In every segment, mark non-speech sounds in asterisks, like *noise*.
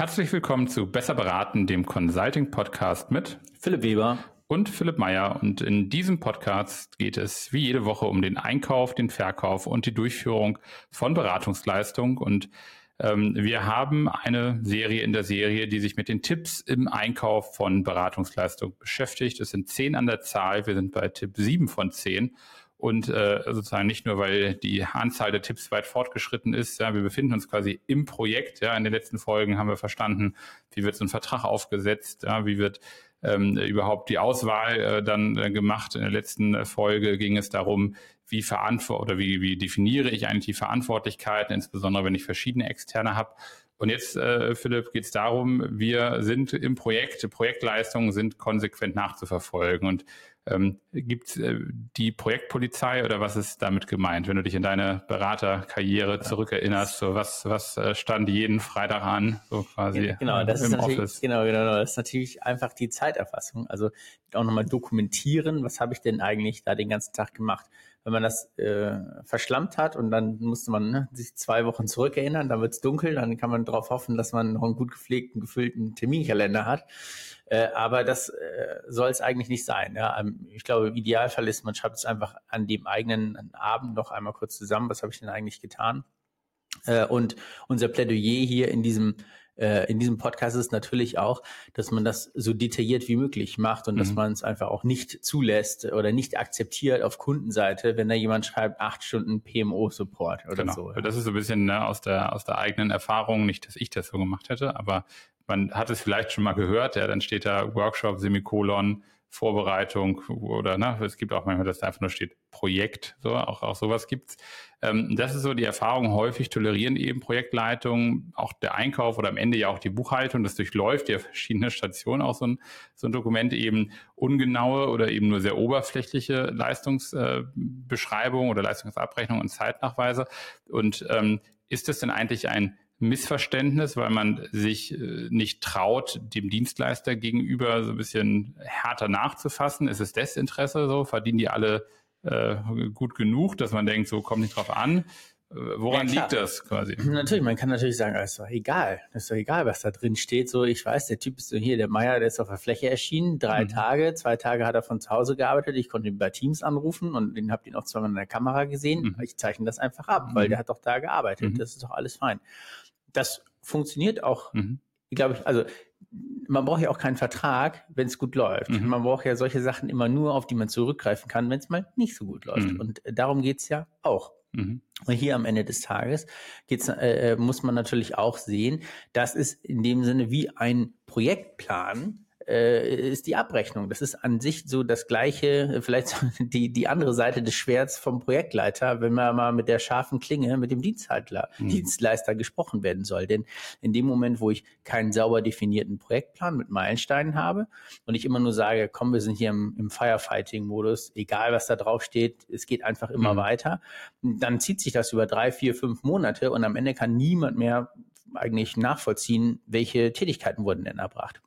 Herzlich willkommen zu Besser beraten, dem Consulting Podcast mit Philipp Weber und Philipp Meyer. Und in diesem Podcast geht es wie jede Woche um den Einkauf, den Verkauf und die Durchführung von Beratungsleistung. Und ähm, wir haben eine Serie in der Serie, die sich mit den Tipps im Einkauf von Beratungsleistung beschäftigt. Es sind zehn an der Zahl. Wir sind bei Tipp sieben von zehn. Und äh, sozusagen nicht nur, weil die Anzahl der Tipps weit fortgeschritten ist, ja, wir befinden uns quasi im Projekt. Ja, in den letzten Folgen haben wir verstanden, wie wird so ein Vertrag aufgesetzt, ja, wie wird ähm, überhaupt die Auswahl äh, dann äh, gemacht. In der letzten Folge ging es darum, wie verantwort oder wie, wie definiere ich eigentlich die Verantwortlichkeiten, insbesondere wenn ich verschiedene Externe habe. Und jetzt, äh, Philipp, geht es darum, wir sind im Projekt, Projektleistungen sind konsequent nachzuverfolgen. Und ähm, Gibt äh, die Projektpolizei oder was ist damit gemeint, wenn du dich in deine Beraterkarriere zurückerinnerst? So was, was äh, stand jeden Freitag an, so quasi genau, das im ist Office? Genau, genau, genau, das ist natürlich einfach die Zeiterfassung. Also auch nochmal dokumentieren, was habe ich denn eigentlich da den ganzen Tag gemacht? wenn man das äh, verschlammt hat und dann musste man ne, sich zwei Wochen zurückerinnern, dann wird es dunkel, dann kann man darauf hoffen, dass man noch einen gut gepflegten, gefüllten Terminkalender hat. Äh, aber das äh, soll es eigentlich nicht sein. Ja? Ähm, ich glaube, im Idealfall ist, man schreibt es einfach an dem eigenen Abend noch einmal kurz zusammen, was habe ich denn eigentlich getan? Äh, und unser Plädoyer hier in diesem äh, in diesem Podcast ist natürlich auch, dass man das so detailliert wie möglich macht und mhm. dass man es einfach auch nicht zulässt oder nicht akzeptiert auf Kundenseite, wenn da jemand schreibt, acht Stunden PMO-Support oder genau. so. Ja. Das ist so ein bisschen ne, aus, der, aus der eigenen Erfahrung, nicht, dass ich das so gemacht hätte, aber man hat es vielleicht schon mal gehört, ja, dann steht da Workshop, Semikolon, Vorbereitung oder ne, es gibt auch manchmal, dass da einfach nur steht Projekt, so auch, auch sowas gibt's. Ähm, das ist so die Erfahrung, häufig tolerieren eben Projektleitungen, auch der Einkauf oder am Ende ja auch die Buchhaltung, das durchläuft ja *laughs* verschiedene Stationen auch so ein, so ein Dokument eben ungenaue oder eben nur sehr oberflächliche Leistungsbeschreibung äh, oder Leistungsabrechnung und Zeitnachweise. Und ähm, ist das denn eigentlich ein Missverständnis, weil man sich äh, nicht traut, dem Dienstleister gegenüber so ein bisschen härter nachzufassen? Ist es Desinteresse so? Verdienen die alle äh, gut genug, dass man denkt, so kommt nicht drauf an? Äh, woran ja, liegt das quasi? Natürlich, man kann natürlich sagen, es ist doch egal. Es ist doch egal, was da drin steht. So, ich weiß, der Typ ist so hier, der Meier, der ist auf der Fläche erschienen. Drei mhm. Tage, zwei Tage hat er von zu Hause gearbeitet. Ich konnte ihn bei Teams anrufen und den habt ihn auch zweimal in der Kamera gesehen. Mhm. Ich zeichne das einfach ab, weil mhm. der hat doch da gearbeitet. Mhm. Das ist doch alles fein das funktioniert auch, mhm. glaube ich, also man braucht ja auch keinen Vertrag, wenn es gut läuft. Mhm. Man braucht ja solche Sachen immer nur, auf die man zurückgreifen kann, wenn es mal nicht so gut läuft. Mhm. Und darum geht's ja auch. Mhm. Und hier am Ende des Tages geht's, äh, äh muss man natürlich auch sehen, das ist in dem Sinne wie ein Projektplan, äh, ist die Abrechnung. Das ist an sich so das gleiche, vielleicht *laughs* die, die andere Seite des Schwerts vom Projektleiter, wenn man mal mit der scharfen Klinge mit dem Dienstleister, mhm. Dienstleister gesprochen werden soll. Denn in dem Moment, wo ich keinen sauber definierten Projektplan mit Meilensteinen habe und ich immer nur sage, komm, wir sind hier im, im Firefighting-Modus, egal was da drauf steht, es geht einfach immer mhm. weiter, dann zieht sich das über drei, vier, fünf Monate und am Ende kann niemand mehr eigentlich nachvollziehen, welche Tätigkeiten wurden denn erbracht.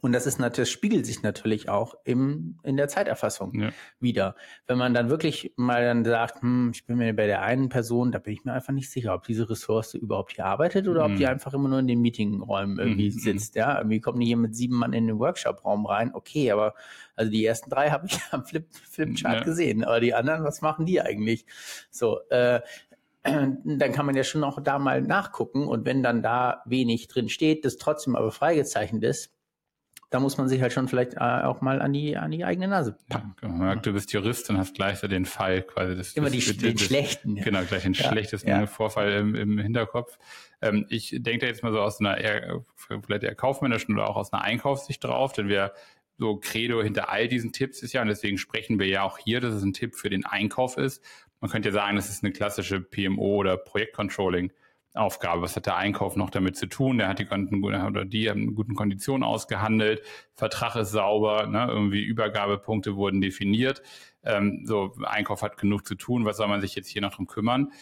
Und das ist natürlich, spiegelt sich natürlich auch im, in der Zeiterfassung ja. wieder. Wenn man dann wirklich mal dann sagt, hm, ich bin mir bei der einen Person, da bin ich mir einfach nicht sicher, ob diese Ressource überhaupt hier arbeitet oder mhm. ob die einfach immer nur in den Meetingräumen irgendwie mhm. sitzt. Ja, irgendwie kommt nicht hier mit sieben Mann in den Workshop-Raum rein. Okay, aber also die ersten drei *laughs* habe ich am Flip, Flipchart ja. gesehen, aber die anderen, was machen die eigentlich? So, äh, *clears throat* dann kann man ja schon auch da mal nachgucken und wenn dann da wenig drin steht, das trotzdem aber freigezeichnet ist, da muss man sich halt schon vielleicht äh, auch mal an die, an die eigene Nase packen. Ja, genau. Du bist Jurist und hast gleich so den Fall quasi. Das, Immer das, die, das, den schlechten. Genau, gleich den ja, schlechtesten ja. Vorfall im, im Hinterkopf. Ähm, ich denke da jetzt mal so aus einer eher, vielleicht eher kaufmännischen oder auch aus einer Einkaufssicht drauf, denn wir so Credo hinter all diesen Tipps ist ja, und deswegen sprechen wir ja auch hier, dass es ein Tipp für den Einkauf ist. Man könnte ja sagen, das ist eine klassische PMO oder Projektcontrolling. Aufgabe. Was hat der Einkauf noch damit zu tun? Der hat die oder die haben guten Konditionen ausgehandelt, Vertrag ist sauber, ne? irgendwie Übergabepunkte wurden definiert. Ähm, so, Einkauf hat genug zu tun, was soll man sich jetzt hier noch drum kümmern?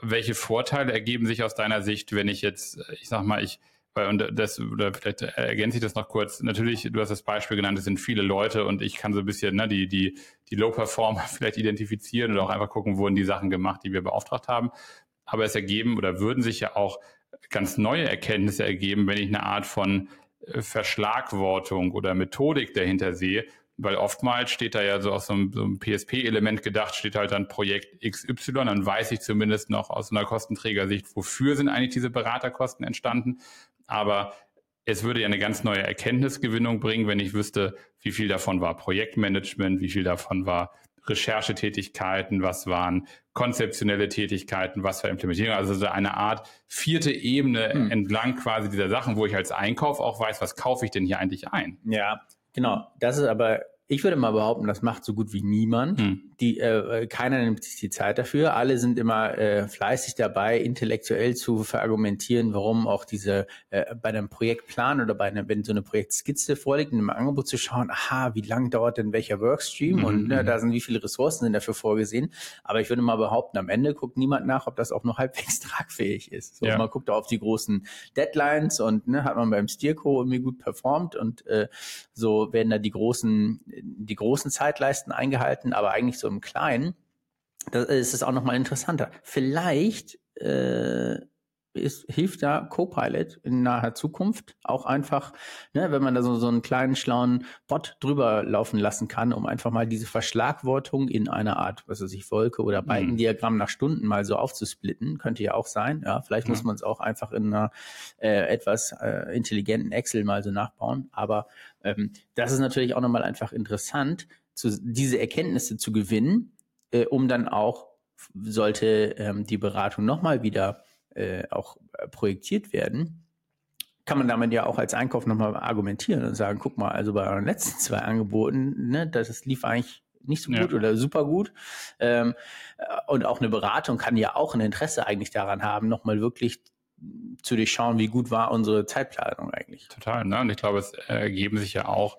Welche Vorteile ergeben sich aus deiner Sicht, wenn ich jetzt, ich sag mal, ich und das, oder vielleicht ergänze ich das noch kurz. Natürlich, du hast das Beispiel genannt, es sind viele Leute und ich kann so ein bisschen ne, die, die, die Low-Performer *laughs* vielleicht identifizieren oder auch einfach gucken, wurden die Sachen gemacht, die wir beauftragt haben aber es ergeben oder würden sich ja auch ganz neue Erkenntnisse ergeben, wenn ich eine Art von äh, Verschlagwortung oder Methodik dahinter sehe, weil oftmals steht da ja so aus so einem, so einem PSP-Element gedacht, steht halt dann Projekt XY, dann weiß ich zumindest noch aus einer Kostenträgersicht, wofür sind eigentlich diese Beraterkosten entstanden. Aber es würde ja eine ganz neue Erkenntnisgewinnung bringen, wenn ich wüsste, wie viel davon war Projektmanagement, wie viel davon war Recherchetätigkeiten, was waren konzeptionelle Tätigkeiten, was war Implementierung. Also so eine Art vierte Ebene hm. entlang quasi dieser Sachen, wo ich als Einkauf auch weiß, was kaufe ich denn hier eigentlich ein. Ja, Genau, das ist aber ich würde mal behaupten, das macht so gut wie niemand. Hm. Die, äh, keiner nimmt sich die Zeit dafür. Alle sind immer äh, fleißig dabei, intellektuell zu verargumentieren, warum auch diese äh, bei einem Projektplan oder bei einer, wenn so eine Projektskizze vorliegt, in einem Angebot zu schauen, aha, wie lang dauert denn welcher Workstream mhm. und ne, hm. da sind wie viele Ressourcen sind dafür vorgesehen. Aber ich würde mal behaupten, am Ende guckt niemand nach, ob das auch noch *laughs* halbwegs tragfähig ist. So, ja. Man guckt auf die großen Deadlines und ne, hat man beim Steerco irgendwie gut performt und äh, so werden da die großen die großen Zeitleisten eingehalten, aber eigentlich so im Kleinen. Da ist es auch nochmal interessanter. Vielleicht äh, ist, hilft da Copilot in naher Zukunft auch einfach, ne, wenn man da so, so einen kleinen schlauen Bot drüber laufen lassen kann, um einfach mal diese Verschlagwortung in einer Art, was weiß ich, Wolke oder mhm. Balkendiagramm nach Stunden mal so aufzusplitten, könnte ja auch sein. Ja, vielleicht mhm. muss man es auch einfach in einer äh, etwas äh, intelligenten Excel mal so nachbauen. Aber ähm, das ist natürlich auch nochmal einfach interessant, zu, diese Erkenntnisse zu gewinnen, äh, um dann auch sollte ähm, die Beratung nochmal wieder äh, auch äh, projektiert werden, kann man damit ja auch als Einkauf nochmal argumentieren und sagen, guck mal, also bei euren letzten zwei Angeboten, ne, das lief eigentlich nicht so gut ja. oder super gut. Ähm, äh, und auch eine Beratung kann ja auch ein Interesse eigentlich daran haben, nochmal wirklich zu durchschauen, wie gut war unsere Zeitplanung eigentlich. Total, ne? Und ich glaube, es ergeben sich ja auch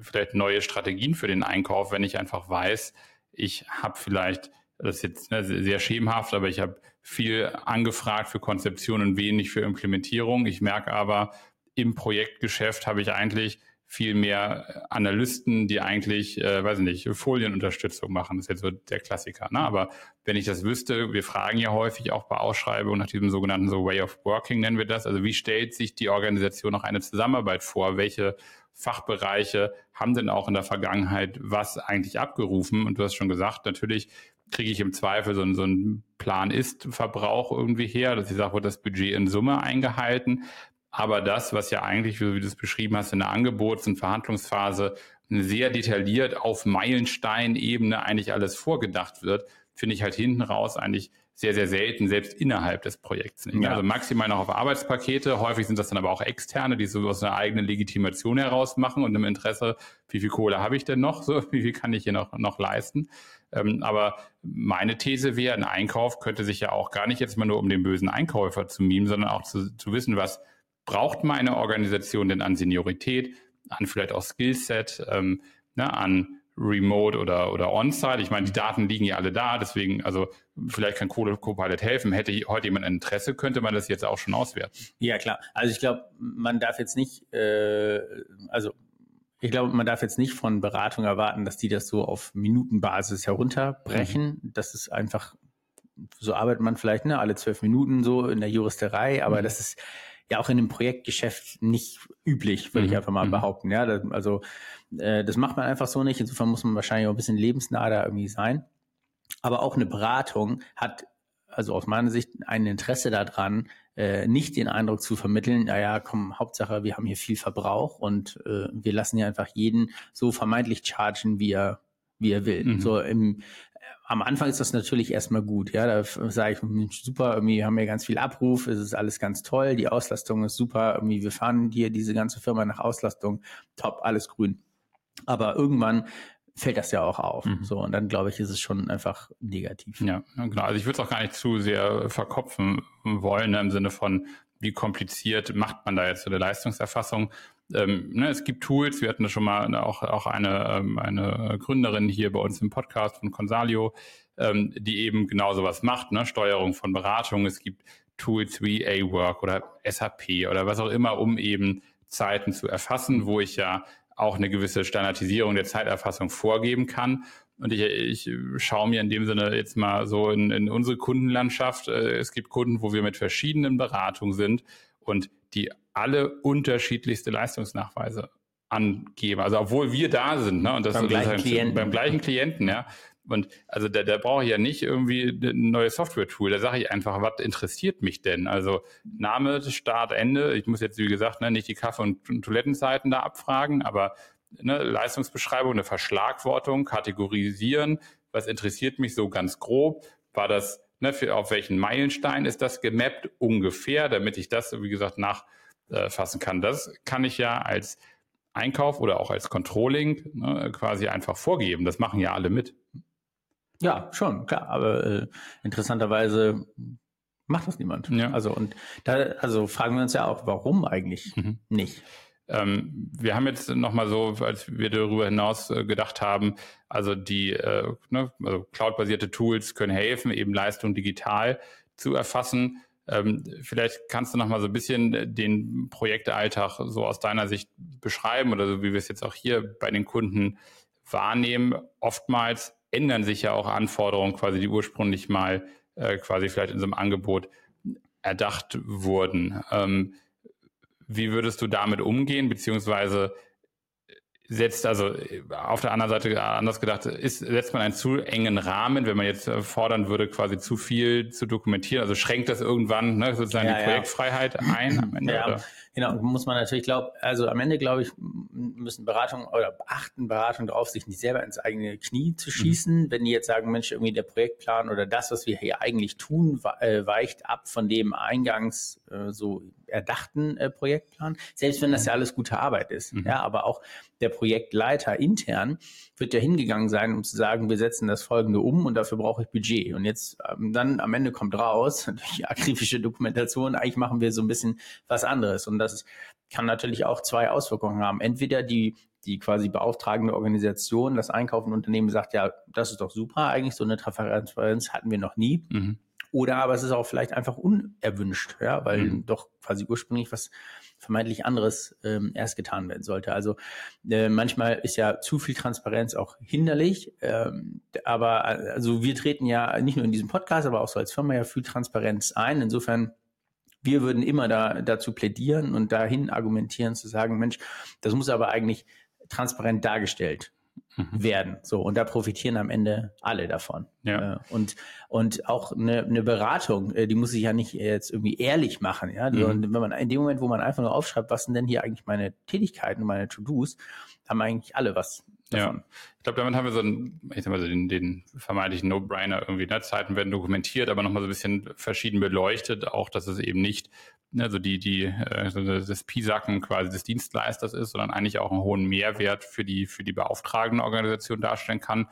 vielleicht neue Strategien für den Einkauf, wenn ich einfach weiß, ich habe vielleicht das ist jetzt ne, sehr schemenhaft, aber ich habe viel angefragt für Konzeption und wenig für Implementierung. Ich merke aber, im Projektgeschäft habe ich eigentlich viel mehr Analysten, die eigentlich, äh, weiß ich nicht, Folienunterstützung machen. Das ist jetzt so der Klassiker. Ne? Aber wenn ich das wüsste, wir fragen ja häufig auch bei Ausschreibungen nach diesem sogenannten so Way of Working nennen wir das. Also wie stellt sich die Organisation noch eine Zusammenarbeit vor? Welche Fachbereiche haben denn auch in der Vergangenheit was eigentlich abgerufen? Und du hast schon gesagt, natürlich kriege ich im Zweifel so, einen, so einen Plan-Ist-Verbrauch irgendwie her, dass ich sage, wird das Budget in Summe eingehalten. Aber das, was ja eigentlich, wie du es beschrieben hast, in der Angebots- und Verhandlungsphase sehr detailliert auf Meilenstein-Ebene eigentlich alles vorgedacht wird, finde ich halt hinten raus eigentlich sehr, sehr selten, selbst innerhalb des Projekts nicht. Ja. Also maximal noch auf Arbeitspakete. Häufig sind das dann aber auch externe, die so aus einer eigenen Legitimation heraus machen und im Interesse, wie viel Kohle habe ich denn noch? So, *laughs* wie viel kann ich hier noch, noch leisten? Ähm, aber meine These wäre, ein Einkauf könnte sich ja auch gar nicht jetzt mal nur um den bösen Einkäufer zu mimen, sondern auch zu, zu wissen, was braucht meine Organisation denn an Seniorität, an vielleicht auch Skillset, ähm, ne, an Remote oder, oder On-Site. Ich meine, die Daten liegen ja alle da, deswegen, also vielleicht kann Copilot helfen. Hätte heute jemand ein Interesse, könnte man das jetzt auch schon auswerten. Ja, klar. Also ich glaube, man darf jetzt nicht, äh, also ich glaube, man darf jetzt nicht von Beratung erwarten, dass die das so auf Minutenbasis herunterbrechen. Mhm. Das ist einfach, so arbeitet man vielleicht ne, alle zwölf Minuten so in der Juristerei, aber mhm. das ist ja auch in dem Projektgeschäft nicht üblich, würde mhm. ich einfach mal mhm. behaupten. Ja, das, also äh, das macht man einfach so nicht. Insofern muss man wahrscheinlich auch ein bisschen lebensnah da irgendwie sein. Aber auch eine Beratung hat also aus meiner Sicht ein Interesse daran, äh, nicht den Eindruck zu vermitteln, naja, komm, Hauptsache, wir haben hier viel Verbrauch und äh, wir lassen ja einfach jeden so vermeintlich chargen, wie er, wie er will. Mhm. So im, am Anfang ist das natürlich erstmal gut. Ja, da sage ich, super, irgendwie haben wir ganz viel Abruf, es ist alles ganz toll, die Auslastung ist super, irgendwie wir fahren hier diese ganze Firma nach Auslastung, top, alles grün. Aber irgendwann fällt das ja auch auf. Mhm. So, und dann glaube ich, ist es schon einfach negativ. Ja, genau. Also ich würde es auch gar nicht zu sehr verkopfen wollen, ne, im Sinne von, wie kompliziert macht man da jetzt so eine Leistungserfassung. Ähm, ne, es gibt Tools, wir hatten schon mal auch, auch eine, ähm, eine Gründerin hier bei uns im Podcast von Consalio, ähm, die eben genau sowas macht, ne? Steuerung von Beratung. Es gibt Tools wie A-Work oder SAP oder was auch immer, um eben Zeiten zu erfassen, wo ich ja auch eine gewisse Standardisierung der Zeiterfassung vorgeben kann. Und ich, ich schaue mir in dem Sinne jetzt mal so in, in unsere Kundenlandschaft. Äh, es gibt Kunden, wo wir mit verschiedenen Beratungen sind und die alle unterschiedlichste Leistungsnachweise angeben. Also obwohl wir da sind, ne? Und das, beim gleichen Klienten. Beim gleichen Klienten, ja. Und also da, da brauche ich ja nicht irgendwie ein neues Software-Tool. Da sage ich einfach, was interessiert mich denn? Also Name, Start, Ende. Ich muss jetzt, wie gesagt, ne, nicht die Kaffee- und, und Toilettenzeiten da abfragen, aber ne, Leistungsbeschreibung, eine Verschlagwortung, kategorisieren. Was interessiert mich so ganz grob? War das, ne, für, auf welchen Meilenstein ist das gemappt ungefähr, damit ich das, wie gesagt, nachfassen kann. Das kann ich ja als Einkauf oder auch als Controlling ne, quasi einfach vorgeben. Das machen ja alle mit. Ja, schon, klar. Aber äh, interessanterweise macht das niemand. Ja. Also und da, also fragen wir uns ja auch, warum eigentlich mhm. nicht? Ähm, wir haben jetzt nochmal so, als wir darüber hinaus äh, gedacht haben, also die äh, ne, also cloud-basierte Tools können helfen, eben Leistung digital zu erfassen. Ähm, vielleicht kannst du nochmal so ein bisschen den Projektalltag so aus deiner Sicht beschreiben oder so, wie wir es jetzt auch hier bei den Kunden wahrnehmen. Oftmals ändern sich ja auch Anforderungen, quasi die ursprünglich mal äh, quasi vielleicht in so einem Angebot erdacht wurden. Ähm, wie würdest du damit umgehen, beziehungsweise setzt also auf der anderen Seite anders gedacht, ist, setzt man einen zu engen Rahmen, wenn man jetzt fordern würde, quasi zu viel zu dokumentieren? Also schränkt das irgendwann ne, sozusagen ja, die Projektfreiheit ja. ein am Ende? Ja. Oder? Genau, muss man natürlich glauben, also am Ende glaube ich, müssen Beratungen oder achten Beratungen darauf, sich nicht selber ins eigene Knie zu mhm. schießen. Mhm. Wenn die jetzt sagen, Mensch, irgendwie der Projektplan oder das, was wir hier eigentlich tun, äh, weicht ab von dem eingangs äh, so erdachten äh, Projektplan, selbst wenn das ja alles gute Arbeit ist. Mhm. Ja, aber auch der Projektleiter intern wird ja hingegangen sein, um zu sagen, wir setzen das folgende um und dafür brauche ich Budget. Und jetzt ähm, dann am Ende kommt raus, *laughs* durch akribische Dokumentation, eigentlich machen wir so ein bisschen was anderes. Und das kann natürlich auch zwei Auswirkungen haben. Entweder die die quasi beauftragende Organisation, das einkaufende Unternehmen sagt, ja, das ist doch super, eigentlich so eine Transparenz hatten wir noch nie. Mhm. Oder aber es ist auch vielleicht einfach unerwünscht, ja, weil mhm. doch quasi ursprünglich was vermeintlich anderes ähm, erst getan werden sollte. Also äh, manchmal ist ja zu viel Transparenz auch hinderlich, ähm, aber also wir treten ja nicht nur in diesem Podcast, aber auch so als Firma ja für Transparenz ein. Insofern wir würden immer da, dazu plädieren und dahin argumentieren, zu sagen, Mensch, das muss aber eigentlich transparent dargestellt mhm. werden. So, und da profitieren am Ende alle davon. Ja. Äh, und, und auch eine, eine Beratung, äh, die muss sich ja nicht jetzt irgendwie ehrlich machen. Ja? Mhm. Und wenn man in dem Moment, wo man einfach nur aufschreibt, was sind denn hier eigentlich meine Tätigkeiten meine To-Dos, haben eigentlich alle was Davon. Ja, ich glaube, damit haben wir so einen, ich sag mal, den, den vermeintlichen No-Brainer irgendwie. Ne? Zeiten werden dokumentiert, aber nochmal so ein bisschen verschieden beleuchtet, auch dass es eben nicht also die, die, äh, das Pisacken quasi des Dienstleisters ist, sondern eigentlich auch einen hohen Mehrwert für die, für die beauftragende Organisation darstellen kann.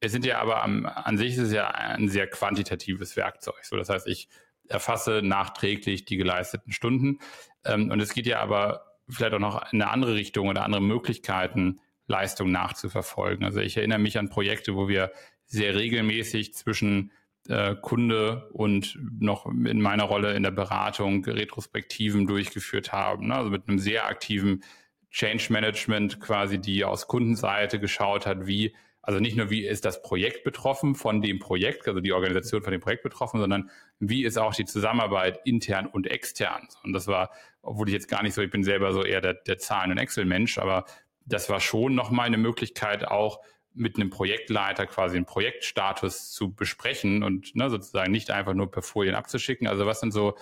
Es sind ja aber am, an sich ist es ja ein sehr quantitatives Werkzeug. So, das heißt, ich erfasse nachträglich die geleisteten Stunden. Ähm, und es geht ja aber vielleicht auch noch in eine andere Richtung oder andere Möglichkeiten, Leistung nachzuverfolgen. Also ich erinnere mich an Projekte, wo wir sehr regelmäßig zwischen äh, Kunde und noch in meiner Rolle in der Beratung Retrospektiven durchgeführt haben. Ne? Also mit einem sehr aktiven Change Management quasi, die aus Kundenseite geschaut hat, wie, also nicht nur wie ist das Projekt betroffen von dem Projekt, also die Organisation von dem Projekt betroffen, sondern wie ist auch die Zusammenarbeit intern und extern. Und das war, obwohl ich jetzt gar nicht so, ich bin selber so eher der, der Zahlen- und Excel-Mensch, aber das war schon nochmal eine Möglichkeit, auch mit einem Projektleiter quasi einen Projektstatus zu besprechen und ne, sozusagen nicht einfach nur per Folien abzuschicken. Also was sind so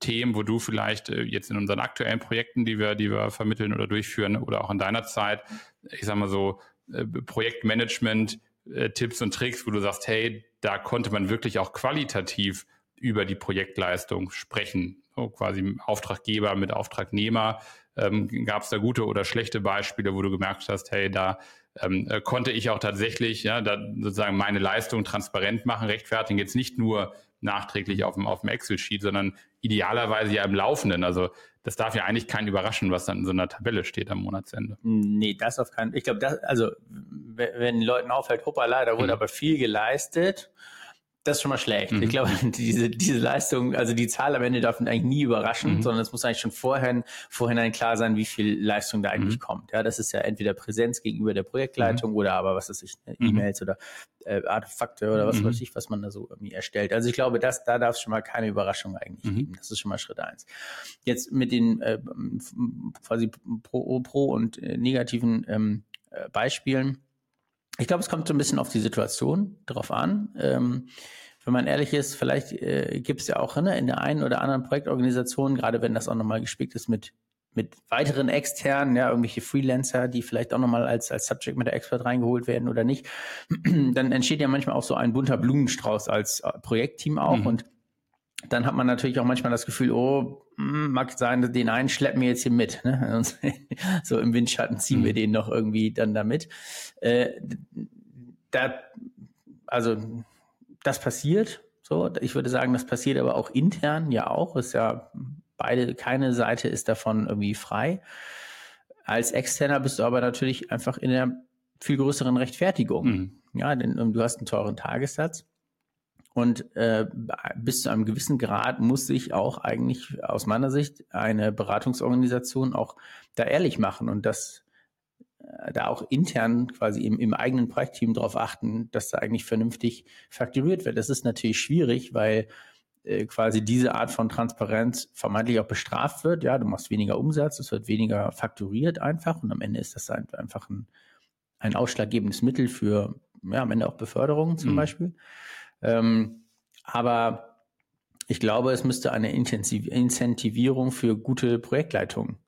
Themen, wo du vielleicht äh, jetzt in unseren aktuellen Projekten, die wir, die wir vermitteln oder durchführen oder auch in deiner Zeit, ich sag mal so, äh, Projektmanagement, äh, Tipps und Tricks, wo du sagst, hey, da konnte man wirklich auch qualitativ über die Projektleistung sprechen. So quasi Auftraggeber mit Auftragnehmer. Ähm, Gab es da gute oder schlechte Beispiele, wo du gemerkt hast, hey, da ähm, äh, konnte ich auch tatsächlich ja, da sozusagen meine Leistung transparent machen, rechtfertigen, jetzt nicht nur nachträglich auf dem, auf dem Excel-Sheet, sondern idealerweise ja im Laufenden. Also das darf ja eigentlich keinen überraschen, was dann in so einer Tabelle steht am Monatsende. Nee, das auf keinen Fall. Ich glaube, das, also wenn Leuten auffällt, hoppala, da wurde mhm. aber viel geleistet, das ist schon mal schlecht. Mhm. Ich glaube, *laughs* diese, diese Leistung, also die Zahl am Ende darf eigentlich nie überraschen, mhm. sondern es muss eigentlich schon vorhin, vorhinein klar sein, wie viel Leistung da eigentlich mhm. kommt. Ja, das ist ja entweder Präsenz gegenüber der Projektleitung mhm. oder aber, was weiß ich, ne, mhm. E-Mails oder äh, Artefakte oder was weiß ich, was man da so irgendwie erstellt. Also ich glaube, das, da darf es schon mal keine Überraschung eigentlich geben. Das ist schon mal Schritt eins. Jetzt mit den äh, quasi Pro, Pro und äh, negativen ähm, äh, Beispielen ich glaube, es kommt so ein bisschen auf die Situation drauf an. Ähm, wenn man ehrlich ist, vielleicht äh, gibt es ja auch ne, in der einen oder anderen Projektorganisation, gerade wenn das auch nochmal gespickt ist mit mit weiteren externen, ja, irgendwelche Freelancer, die vielleicht auch nochmal als, als Subject Matter Expert reingeholt werden oder nicht, *clears throat* dann entsteht ja manchmal auch so ein bunter Blumenstrauß als äh, Projektteam auch. Mhm. Und dann hat man natürlich auch manchmal das Gefühl, oh, hm, mag sein, den einen schleppen wir jetzt hier mit. Ne? *laughs* so im Windschatten ziehen wir mhm. den noch irgendwie dann damit. Äh, da, also das passiert so. Ich würde sagen, das passiert aber auch intern ja auch. Ist ja beide, keine Seite ist davon irgendwie frei. Als Externer bist du aber natürlich einfach in einer viel größeren Rechtfertigung. Mhm. Ja, denn um, du hast einen teuren Tagessatz und äh, bis zu einem gewissen Grad muss sich auch eigentlich aus meiner Sicht eine Beratungsorganisation auch da ehrlich machen und das äh, da auch intern quasi im, im eigenen Projektteam darauf achten, dass da eigentlich vernünftig fakturiert wird. Das ist natürlich schwierig, weil äh, quasi diese Art von Transparenz vermeintlich auch bestraft wird. Ja, du machst weniger Umsatz, es wird weniger fakturiert einfach und am Ende ist das einfach ein, ein ausschlaggebendes Mittel für ja, am Ende auch Beförderung zum mhm. Beispiel. Ähm, aber ich glaube, es müsste eine Intensiv Incentivierung für gute Projektleitung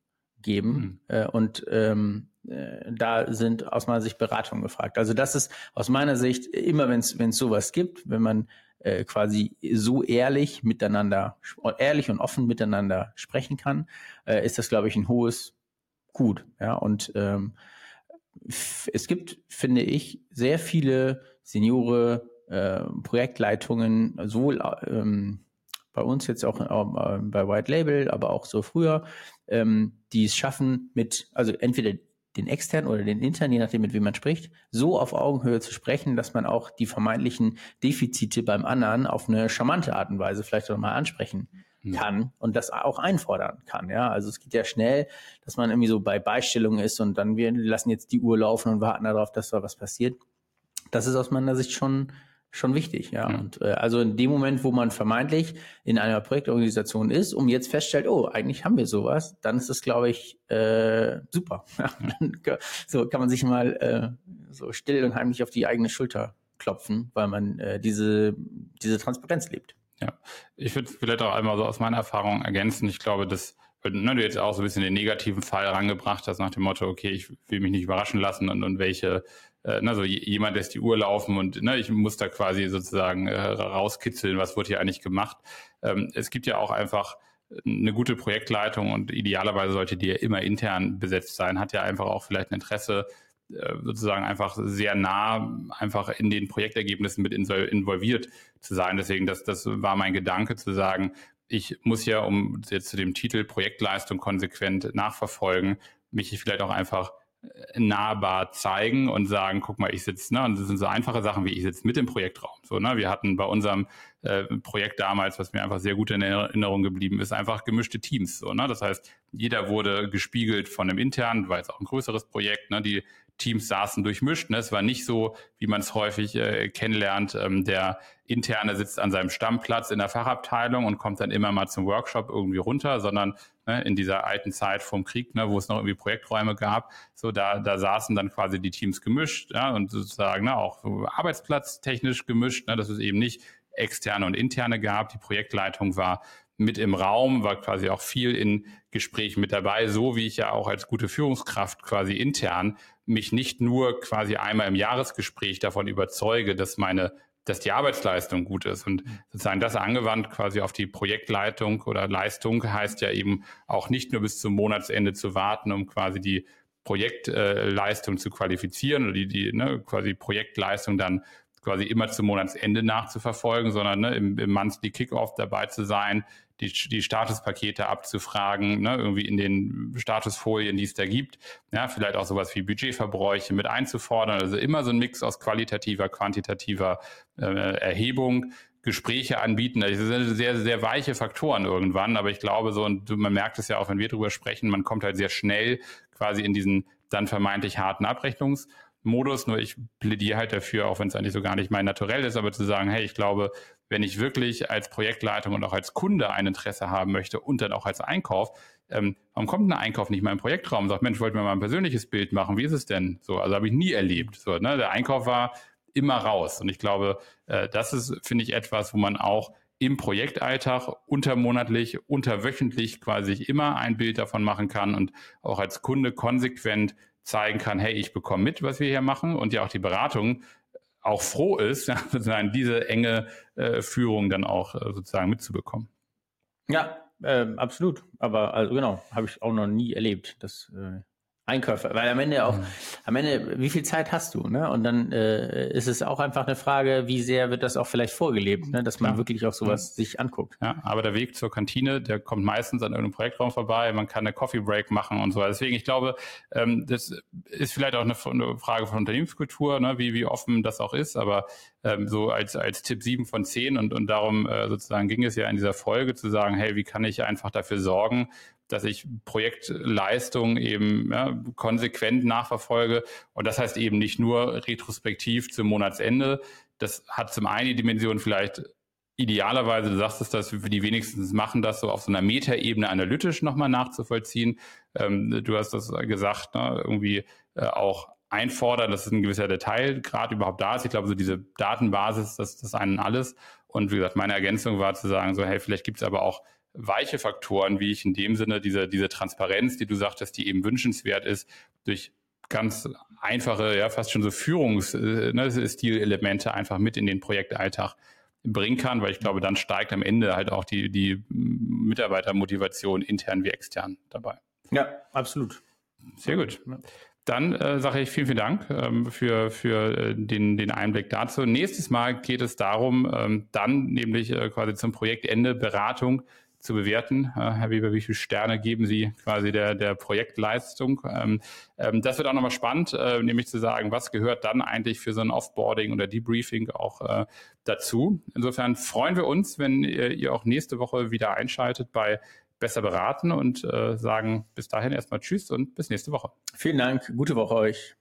geben. Mhm. Äh, und ähm, äh, da sind aus meiner Sicht Beratungen gefragt. Also das ist aus meiner Sicht immer, wenn es sowas gibt, wenn man äh, quasi so ehrlich miteinander, ehrlich und offen miteinander sprechen kann, äh, ist das, glaube ich, ein hohes Gut. Ja, und ähm, es gibt, finde ich, sehr viele Seniore, äh, Projektleitungen, sowohl ähm, bei uns jetzt auch äh, bei White Label, aber auch so früher, ähm, die es schaffen, mit, also entweder den externen oder den internen, je nachdem, mit wem man spricht, so auf Augenhöhe zu sprechen, dass man auch die vermeintlichen Defizite beim anderen auf eine charmante Art und Weise vielleicht auch mal ansprechen kann und das auch einfordern kann. Ja, also es geht ja schnell, dass man irgendwie so bei Beistellungen ist und dann wir lassen jetzt die Uhr laufen und warten darauf, dass da was passiert. Das ist aus meiner Sicht schon schon wichtig, ja. ja. Und äh, also in dem Moment, wo man vermeintlich in einer Projektorganisation ist, um jetzt feststellt, oh, eigentlich haben wir sowas, dann ist das, glaube ich, äh, super. *laughs* so kann man sich mal äh, so still und heimlich auf die eigene Schulter klopfen, weil man äh, diese diese Transparenz lebt. Ja, ich würde vielleicht auch einmal so aus meiner Erfahrung ergänzen. Ich glaube, dass ne, du jetzt auch so ein bisschen den negativen Fall rangebracht hast nach dem Motto, okay, ich will mich nicht überraschen lassen und, und welche äh, ne, so jemand lässt die Uhr laufen und ne, ich muss da quasi sozusagen äh, rauskitzeln, was wird hier eigentlich gemacht. Ähm, es gibt ja auch einfach eine gute Projektleitung und idealerweise sollte die ja immer intern besetzt sein, hat ja einfach auch vielleicht ein Interesse, äh, sozusagen einfach sehr nah einfach in den Projektergebnissen mit involviert zu sein. Deswegen, das, das war mein Gedanke zu sagen, ich muss ja, um jetzt zu dem Titel Projektleistung konsequent nachverfolgen, mich vielleicht auch einfach nahbar zeigen und sagen, guck mal, ich sitze, ne, und das sind so einfache Sachen wie ich sitze mit im Projektraum. So, ne, wir hatten bei unserem äh, Projekt damals, was mir einfach sehr gut in Erinnerung geblieben ist, einfach gemischte Teams. So, ne? Das heißt, jeder wurde gespiegelt von einem internen, war jetzt auch ein größeres Projekt, ne? Die Teams saßen durchmischt. Ne? Es war nicht so, wie man es häufig äh, kennenlernt, ähm, der Interne sitzt an seinem Stammplatz in der Fachabteilung und kommt dann immer mal zum Workshop irgendwie runter, sondern ne, in dieser alten Zeit vom Krieg, ne, wo es noch irgendwie Projekträume gab, so da, da saßen dann quasi die Teams gemischt ja, und sozusagen ne, auch arbeitsplatztechnisch gemischt, ne, dass es eben nicht externe und interne gab. Die Projektleitung war mit im Raum, war quasi auch viel in Gesprächen mit dabei, so wie ich ja auch als gute Führungskraft quasi intern mich nicht nur quasi einmal im Jahresgespräch davon überzeuge, dass meine dass die Arbeitsleistung gut ist. Und sozusagen das angewandt quasi auf die Projektleitung oder Leistung heißt ja eben auch nicht nur bis zum Monatsende zu warten, um quasi die Projektleistung äh, zu qualifizieren oder die, die ne, quasi Projektleistung dann quasi immer zum Monatsende nachzuverfolgen, sondern ne, im, im Monthly Kickoff dabei zu sein, die, die Statuspakete abzufragen, ne, irgendwie in den Statusfolien, die es da gibt, ja, vielleicht auch sowas wie Budgetverbräuche mit einzufordern. Also immer so ein Mix aus qualitativer, quantitativer äh, Erhebung, Gespräche anbieten. Das sind sehr, sehr weiche Faktoren irgendwann, aber ich glaube so, und man merkt es ja auch, wenn wir drüber sprechen, man kommt halt sehr schnell quasi in diesen dann vermeintlich harten Abrechnungsmodus. Nur ich plädiere halt dafür, auch wenn es eigentlich so gar nicht mein Naturell ist, aber zu sagen, hey, ich glaube, wenn ich wirklich als Projektleitung und auch als Kunde ein Interesse haben möchte und dann auch als Einkauf, ähm, warum kommt ein Einkauf nicht mal im Projektraum und sagt, Mensch, wollten wir mal ein persönliches Bild machen, wie ist es denn? So, also habe ich nie erlebt. So, ne? Der Einkauf war immer raus. Und ich glaube, äh, das ist, finde ich, etwas, wo man auch im Projektalltag untermonatlich, unterwöchentlich quasi immer ein Bild davon machen kann und auch als Kunde konsequent zeigen kann, hey, ich bekomme mit, was wir hier machen und ja auch die Beratung auch froh ist, *laughs* sozusagen diese enge äh, Führung dann auch äh, sozusagen mitzubekommen. Ja, äh, absolut. Aber also genau, habe ich auch noch nie erlebt, dass äh, Einkäufer, weil am Ende auch, mhm. am Ende, wie viel Zeit hast du, ne? Und dann äh, ist es auch einfach eine Frage, wie sehr wird das auch vielleicht vorgelebt, ne? dass man ja. wirklich auch sowas ja. sich anguckt. Ja, aber der Weg zur Kantine, der kommt meistens an irgendeinem Projektraum vorbei, man kann eine Coffee Break machen und so. Deswegen, ich glaube, ähm, das ist vielleicht auch eine, eine Frage von Unternehmenskultur, ne? wie, wie offen das auch ist, aber ähm, so als, als Tipp sieben von zehn und, und darum äh, sozusagen ging es ja in dieser Folge zu sagen, hey, wie kann ich einfach dafür sorgen, dass ich Projektleistung eben ja, konsequent nachverfolge. Und das heißt eben nicht nur retrospektiv zum Monatsende. Das hat zum einen die Dimension vielleicht idealerweise, du sagst es, dass wir die wenigstens machen, das so auf so einer Metaebene analytisch nochmal nachzuvollziehen. Ähm, du hast das gesagt, ne, irgendwie äh, auch einfordern, dass ein gewisser Detailgrad überhaupt da ist. Ich glaube, so diese Datenbasis, das, das einen alles. Und wie gesagt, meine Ergänzung war zu sagen, so, hey, vielleicht gibt es aber auch weiche Faktoren, wie ich in dem Sinne diese, diese Transparenz, die du sagtest, die eben wünschenswert ist, durch ganz einfache, ja, fast schon so Führungsstilelemente äh, ne, einfach mit in den Projektalltag bringen kann, weil ich glaube, dann steigt am Ende halt auch die, die Mitarbeitermotivation intern wie extern dabei. Ja, absolut. Sehr gut. Dann äh, sage ich vielen, vielen Dank ähm, für, für äh, den, den Einblick dazu. Nächstes Mal geht es darum, ähm, dann nämlich äh, quasi zum Projektende Beratung zu bewerten. Äh, Herr Weber, wie viele Sterne geben Sie quasi der, der Projektleistung? Ähm, ähm, das wird auch nochmal spannend, äh, nämlich zu sagen, was gehört dann eigentlich für so ein Offboarding oder Debriefing auch äh, dazu. Insofern freuen wir uns, wenn ihr, auch nächste Woche wieder einschaltet bei Besser beraten und sagen bis dahin erstmal Tschüss und bis nächste Woche. Vielen Dank, gute Woche euch.